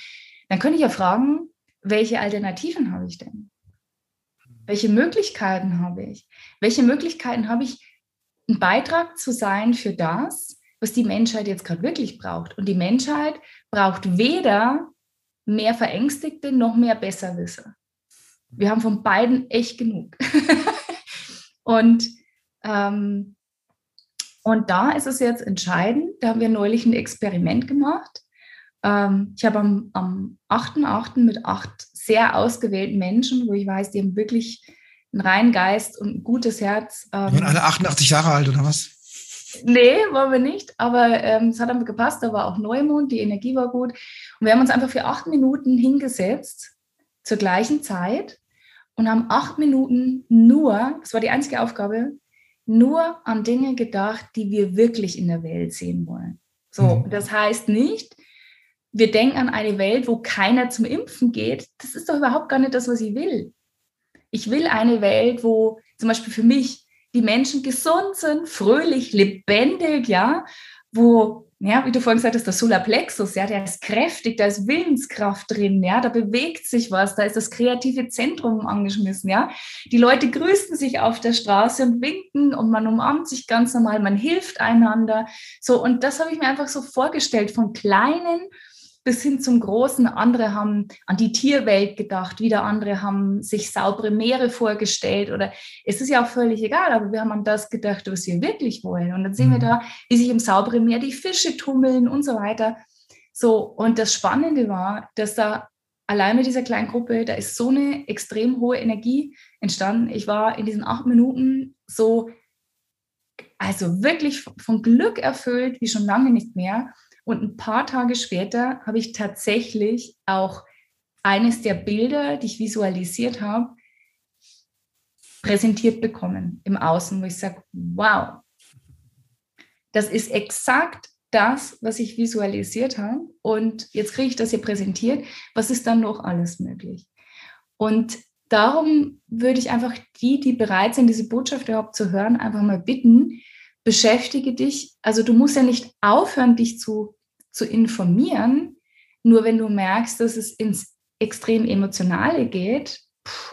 B: dann könnte ich ja fragen, welche Alternativen habe ich denn? Welche Möglichkeiten habe ich? Welche Möglichkeiten habe ich, ein Beitrag zu sein für das, was die Menschheit jetzt gerade wirklich braucht? Und die Menschheit braucht weder mehr Verängstigte noch mehr Besserwisser. Wir haben von beiden echt genug. (laughs) und, ähm, und da ist es jetzt entscheidend, da haben wir neulich ein Experiment gemacht. Ähm, ich habe am, am 8.8. mit acht sehr ausgewählten Menschen, wo ich weiß, die haben wirklich einen reinen Geist und ein gutes Herz.
A: Ähm, die waren alle 88 Jahre alt oder was?
B: Nee, waren wir nicht, aber ähm, es hat einfach gepasst. Da war auch Neumond, die Energie war gut. Und wir haben uns einfach für acht Minuten hingesetzt, zur gleichen Zeit, und haben acht Minuten nur, das war die einzige Aufgabe, nur an Dinge gedacht, die wir wirklich in der Welt sehen wollen. So, mhm. das heißt nicht, wir denken an eine Welt, wo keiner zum Impfen geht. Das ist doch überhaupt gar nicht das, was ich will. Ich will eine Welt, wo zum Beispiel für mich die Menschen gesund sind, fröhlich, lebendig, ja, wo ja, wie du vorhin gesagt hast, der Solarplexus, ja, der ist kräftig, da ist Willenskraft drin, ja, da bewegt sich was, da ist das kreative Zentrum angeschmissen, ja. Die Leute grüßen sich auf der Straße und winken und man umarmt sich ganz normal, man hilft einander. So, und das habe ich mir einfach so vorgestellt, von kleinen bis hin zum Großen. Andere haben an die Tierwelt gedacht, wieder andere haben sich saubere Meere vorgestellt oder es ist ja auch völlig egal, aber wir haben an das gedacht, was wir wirklich wollen. Und dann sehen wir mhm. da, wie sich im sauberen Meer die Fische tummeln und so weiter. So, und das Spannende war, dass da allein mit dieser kleinen Gruppe, da ist so eine extrem hohe Energie entstanden. Ich war in diesen acht Minuten so, also wirklich von Glück erfüllt, wie schon lange nicht mehr. Und ein paar Tage später habe ich tatsächlich auch eines der Bilder, die ich visualisiert habe, präsentiert bekommen im Außen, wo ich sage, wow, das ist exakt das, was ich visualisiert habe. Und jetzt kriege ich das hier präsentiert. Was ist dann noch alles möglich? Und darum würde ich einfach die, die bereit sind, diese Botschaft überhaupt zu hören, einfach mal bitten, beschäftige dich. Also du musst ja nicht aufhören, dich zu, zu informieren. Nur wenn du merkst, dass es ins extrem Emotionale geht,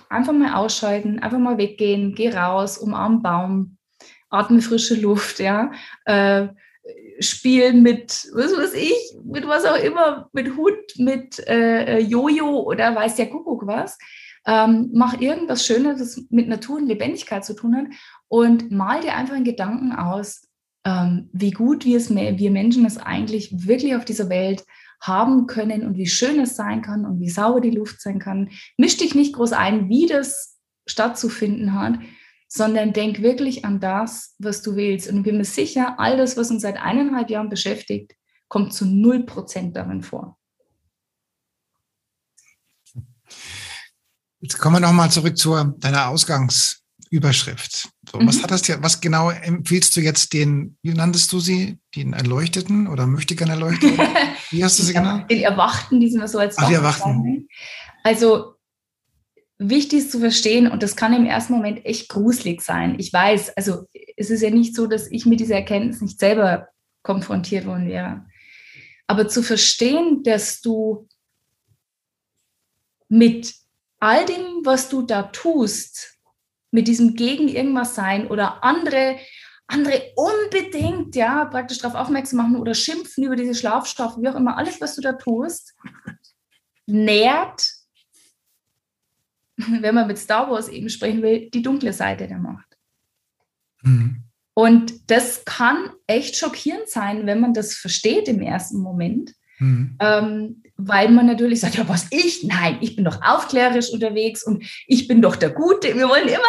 B: einfach mal ausschalten, einfach mal weggehen, geh raus, umarm Baum, atme frische Luft, ja. Äh, spielen mit, was weiß ich, mit was auch immer, mit Hund, mit äh, äh, Jojo oder weiß der Kuckuck was. Ähm, mach irgendwas Schönes, das mit Natur und Lebendigkeit zu tun hat und mal dir einfach in Gedanken aus, ähm, wie gut wir, es, wir Menschen es eigentlich wirklich auf dieser Welt haben können und wie schön es sein kann und wie sauber die Luft sein kann. Misch dich nicht groß ein, wie das stattzufinden hat, sondern denk wirklich an das, was du willst. Und ich bin mir sicher, all das, was uns seit eineinhalb Jahren beschäftigt, kommt zu null Prozent darin vor.
A: Jetzt kommen wir nochmal zurück zu deiner Ausgangs- Überschrift. So, mhm. Was hat das dir, was genau empfiehlst du jetzt den, wie nanntest du sie? Den Erleuchteten oder möchte gern Erleuchteten? (laughs) Wie hast du sie genannt?
B: Den Erwachten, die sind wir so als
A: Ach, die Erwachten.
B: Also, wichtig ist zu verstehen, und das kann im ersten Moment echt gruselig sein. Ich weiß, also, es ist ja nicht so, dass ich mit dieser Erkenntnis nicht selber konfrontiert worden wäre. Aber zu verstehen, dass du mit all dem, was du da tust, mit diesem gegen irgendwas sein oder andere, andere unbedingt, ja, praktisch darauf aufmerksam machen oder schimpfen über diese Schlafstoffe, wie auch immer, alles, was du da tust, nährt, (laughs) wenn man mit Star Wars eben sprechen will, die dunkle Seite der Macht. Mhm. Und das kann echt schockierend sein, wenn man das versteht im ersten Moment. Mhm. Ähm, weil man natürlich sagt, ja, was ich? Nein, ich bin doch aufklärerisch unterwegs und ich bin doch der Gute. Wir wollen immer,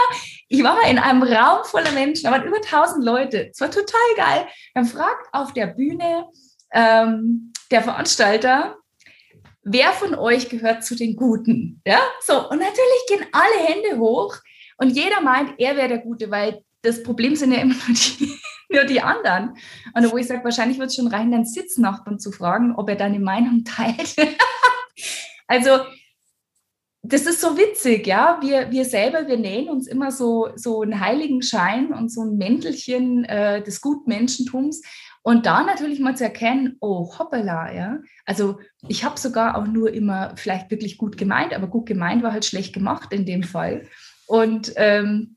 B: ich war mal in einem Raum voller Menschen, da waren über 1000 Leute. Es war total geil. Dann fragt auf der Bühne ähm, der Veranstalter, wer von euch gehört zu den Guten? Ja, so. Und natürlich gehen alle Hände hoch und jeder meint, er wäre der Gute, weil das Problem sind ja immer nur die, nur die anderen. Und wo ich sage, wahrscheinlich wird es schon rein, deinen Sitznachbarn zu fragen, ob er deine Meinung (laughs) teilt. also, das ist so witzig, ja. Wir, wir selber, wir nähen uns immer so, so einen heiligen Schein und so ein Mäntelchen äh, des Gutmenschentums. Und da natürlich mal zu erkennen, oh, hoppala, ja. Also ich habe sogar auch nur immer vielleicht wirklich gut gemeint, aber gut gemeint war halt schlecht gemacht in dem Fall. Und ähm,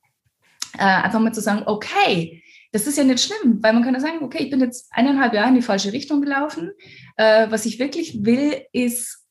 B: äh, einfach mal zu sagen, okay, das ist ja nicht schlimm, weil man kann ja sagen, okay, ich bin jetzt eineinhalb Jahre in die falsche Richtung gelaufen. Äh, was ich wirklich will, ist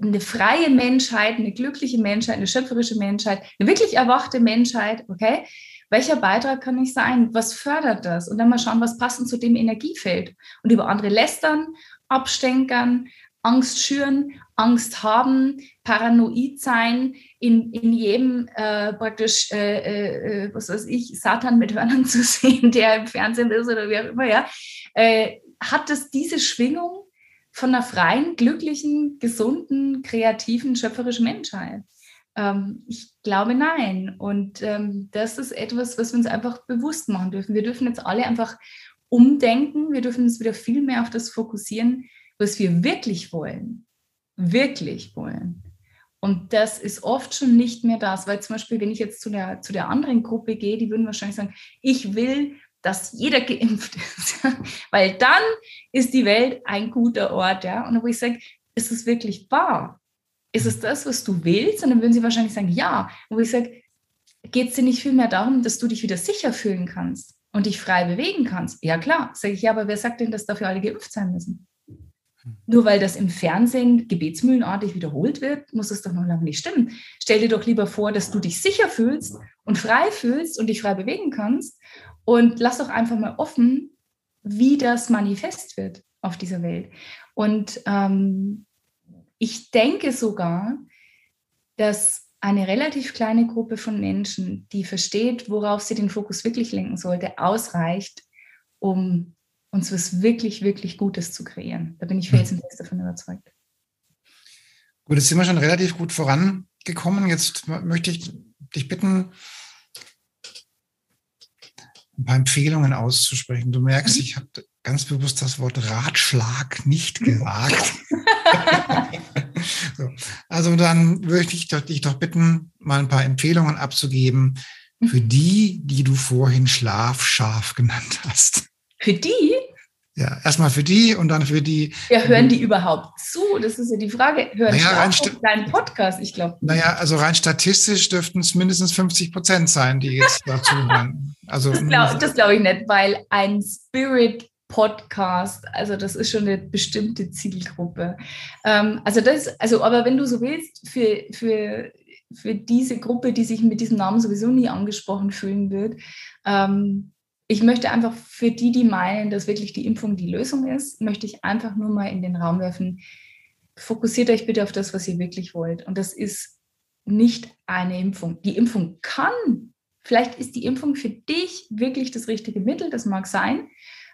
B: eine freie Menschheit, eine glückliche Menschheit, eine schöpferische Menschheit, eine wirklich erwachte Menschheit, okay? Welcher Beitrag kann ich sein? Was fördert das? Und dann mal schauen, was passend zu dem Energiefeld. Und über andere lästern, abstenkern, Angst schüren, Angst haben, paranoid sein, in, in jedem äh, praktisch, äh, äh, äh was weiß ich, Satan mit Hörnern zu sehen, (laughs) der im Fernsehen ist oder wie auch immer, ja, äh, hat es diese Schwingung von einer freien, glücklichen, gesunden, kreativen, schöpferischen Menschheit? Ähm, ich glaube nein. Und ähm, das ist etwas, was wir uns einfach bewusst machen dürfen. Wir dürfen jetzt alle einfach umdenken. Wir dürfen uns wieder viel mehr auf das fokussieren, was wir wirklich wollen, wirklich wollen. Und das ist oft schon nicht mehr das, weil zum Beispiel, wenn ich jetzt zu der, zu der anderen Gruppe gehe, die würden wahrscheinlich sagen, ich will dass jeder (laughs) geimpft ist. Weil dann ist die Welt ein guter Ort. Ja? Und wo ich sage, ist es wirklich wahr? Ist es das, was du willst? Und dann würden sie wahrscheinlich sagen, ja. Und wo ich sage, geht es dir nicht vielmehr darum, dass du dich wieder sicher fühlen kannst und dich frei bewegen kannst? Ja, klar. Sage ich, ja, aber wer sagt denn, dass dafür alle geimpft sein müssen? Nur weil das im Fernsehen gebetsmühlenartig wiederholt wird, muss es doch noch lange nicht stimmen. Stell dir doch lieber vor, dass du dich sicher fühlst und frei fühlst und dich frei bewegen kannst und lass doch einfach mal offen, wie das manifest wird auf dieser Welt. Und ähm, ich denke sogar, dass eine relativ kleine Gruppe von Menschen, die versteht, worauf sie den Fokus wirklich lenken sollte, ausreicht, um uns was wirklich, wirklich Gutes zu kreieren. Da bin ich felsenfest davon überzeugt.
A: Gut, jetzt sind wir schon relativ gut vorangekommen. Jetzt möchte ich dich bitten, ein paar Empfehlungen auszusprechen. Du merkst, mhm. ich habe ganz bewusst das Wort Ratschlag nicht gewagt. (laughs) so. Also dann würde ich dich doch bitten, mal ein paar Empfehlungen abzugeben für mhm. die, die du vorhin schlafscharf genannt hast.
B: Für die?
A: Ja, erstmal für die und dann für die.
B: Ja, hören die überhaupt zu? Das ist ja die Frage. Hören naja, die deinen Podcast? Ich glaube.
A: Naja, also rein statistisch dürften es mindestens 50 Prozent sein, die jetzt dazu hören. Also,
B: das glaube glaub ich nicht, weil ein Spirit Podcast. Also das ist schon eine bestimmte Zielgruppe. Ähm, also das, also aber wenn du so willst, für, für, für diese Gruppe, die sich mit diesem Namen sowieso nie angesprochen fühlen wird, ähm, ich möchte einfach für die, die meinen, dass wirklich die Impfung die Lösung ist, möchte ich einfach nur mal in den Raum werfen, fokussiert euch bitte auf das, was ihr wirklich wollt. Und das ist nicht eine Impfung. Die Impfung kann, vielleicht ist die Impfung für dich wirklich das richtige Mittel, das mag sein.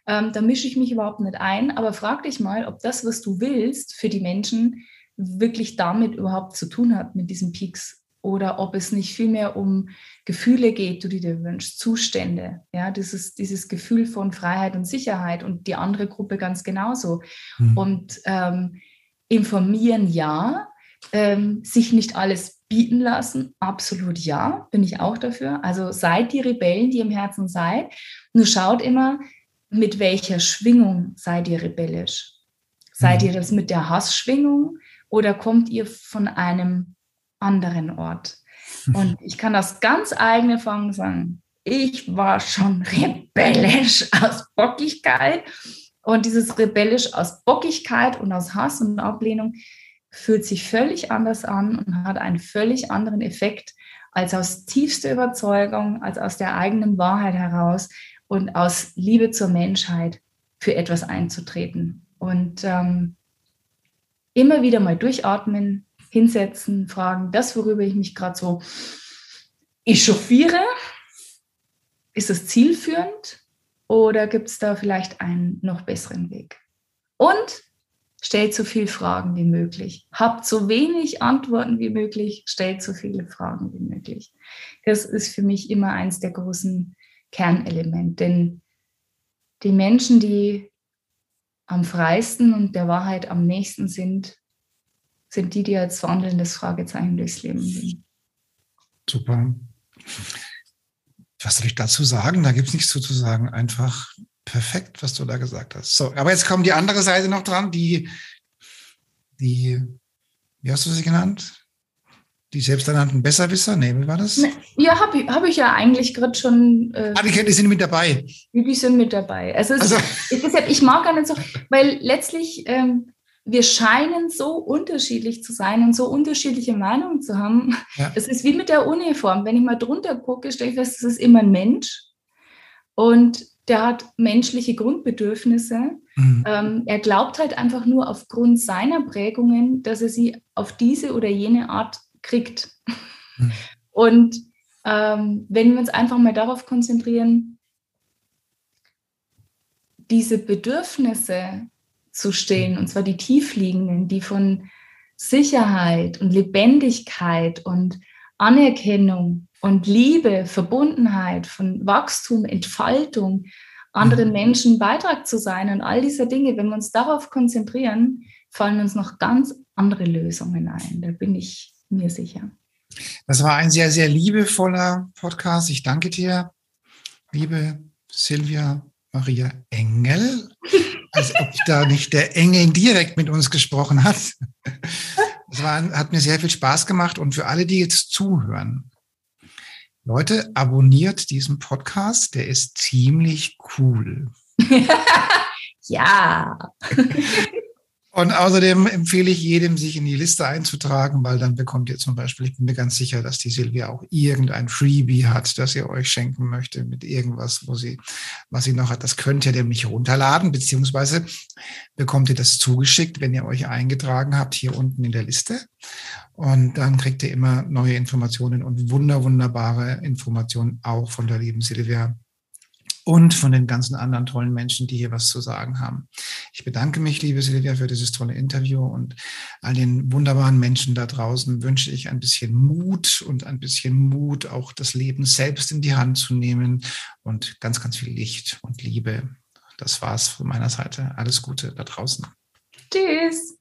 B: Ähm, da mische ich mich überhaupt nicht ein, aber frag dich mal, ob das, was du willst für die Menschen, wirklich damit überhaupt zu tun hat, mit diesen Peaks. Oder ob es nicht vielmehr um Gefühle geht, die du dir wünschst, Zustände, ja, dieses, dieses Gefühl von Freiheit und Sicherheit und die andere Gruppe ganz genauso. Mhm. Und ähm, informieren ja, ähm, sich nicht alles bieten lassen, absolut ja, bin ich auch dafür. Also seid die Rebellen, die im Herzen seid. Nur schaut immer, mit welcher Schwingung seid ihr rebellisch? Seid mhm. ihr das mit der Hassschwingung oder kommt ihr von einem anderen Ort? (laughs) Und ich kann das ganz eigene Erfahrung sagen. Ich war schon rebellisch aus Bockigkeit. Und dieses rebellisch aus Bockigkeit und aus Hass und Ablehnung fühlt sich völlig anders an und hat einen völlig anderen Effekt als aus tiefster Überzeugung, als aus der eigenen Wahrheit heraus, und aus Liebe zur Menschheit für etwas einzutreten. Und ähm, immer wieder mal durchatmen, hinsetzen, fragen, das, worüber ich mich gerade so echauffiere, ist es zielführend oder gibt es da vielleicht einen noch besseren Weg? Und stellt so viele Fragen wie möglich. Habt so wenig Antworten wie möglich, stellt so viele Fragen wie möglich. Das ist für mich immer eins der großen Kernelement. Denn die Menschen, die am freisten und der Wahrheit am nächsten sind, sind die, die als wandelndes Fragezeichen durchs Leben gehen.
A: Super. Was soll ich dazu sagen? Da gibt es nichts zu, sagen. Einfach perfekt, was du da gesagt hast. So, aber jetzt kommt die andere Seite noch dran, die, die, wie hast du sie genannt? die selbsternannten Besserwisser? Nee, wie war das?
B: Ja, habe ich, hab ich ja eigentlich gerade schon.
A: Äh, ah, die, die sind mit dabei.
B: Die sind mit dabei. Also, also. Ist, ich mag gar nicht so, weil letztlich ähm, wir scheinen so unterschiedlich zu sein und so unterschiedliche Meinungen zu haben. Ja. Es ist wie mit der Uniform. Wenn ich mal drunter gucke, stelle ich fest, es ist immer ein Mensch und der hat menschliche Grundbedürfnisse. Mhm. Ähm, er glaubt halt einfach nur aufgrund seiner Prägungen, dass er sie auf diese oder jene Art kriegt. Mhm. Und ähm, wenn wir uns einfach mal darauf konzentrieren, diese Bedürfnisse zu stillen, und zwar die tiefliegenden, die von Sicherheit und Lebendigkeit und Anerkennung und Liebe, Verbundenheit, von Wachstum, Entfaltung, anderen mhm. Menschen Beitrag zu sein und all diese Dinge, wenn wir uns darauf konzentrieren, fallen uns noch ganz andere Lösungen ein. Da bin ich mir sicher.
A: Das war ein sehr, sehr liebevoller Podcast. Ich danke dir, liebe Silvia Maria Engel, (laughs) als ob da nicht der Engel direkt mit uns gesprochen hat. Das war, hat mir sehr viel Spaß gemacht und für alle, die jetzt zuhören, Leute, abonniert diesen Podcast, der ist ziemlich cool. (laughs)
B: ja. (laughs)
A: Und außerdem empfehle ich jedem, sich in die Liste einzutragen, weil dann bekommt ihr zum Beispiel, ich bin mir ganz sicher, dass die Silvia auch irgendein Freebie hat, das ihr euch schenken möchte mit irgendwas, wo sie, was sie noch hat. Das könnt ihr nämlich runterladen, beziehungsweise bekommt ihr das zugeschickt, wenn ihr euch eingetragen habt, hier unten in der Liste. Und dann kriegt ihr immer neue Informationen und wunder, wunderbare Informationen auch von der lieben Silvia und von den ganzen anderen tollen Menschen, die hier was zu sagen haben. Ich bedanke mich, liebe Silvia, für dieses tolle Interview und all den wunderbaren Menschen da draußen wünsche ich ein bisschen Mut und ein bisschen Mut, auch das Leben selbst in die Hand zu nehmen und ganz, ganz viel Licht und Liebe. Das war's von meiner Seite. Alles Gute da draußen.
B: Tschüss.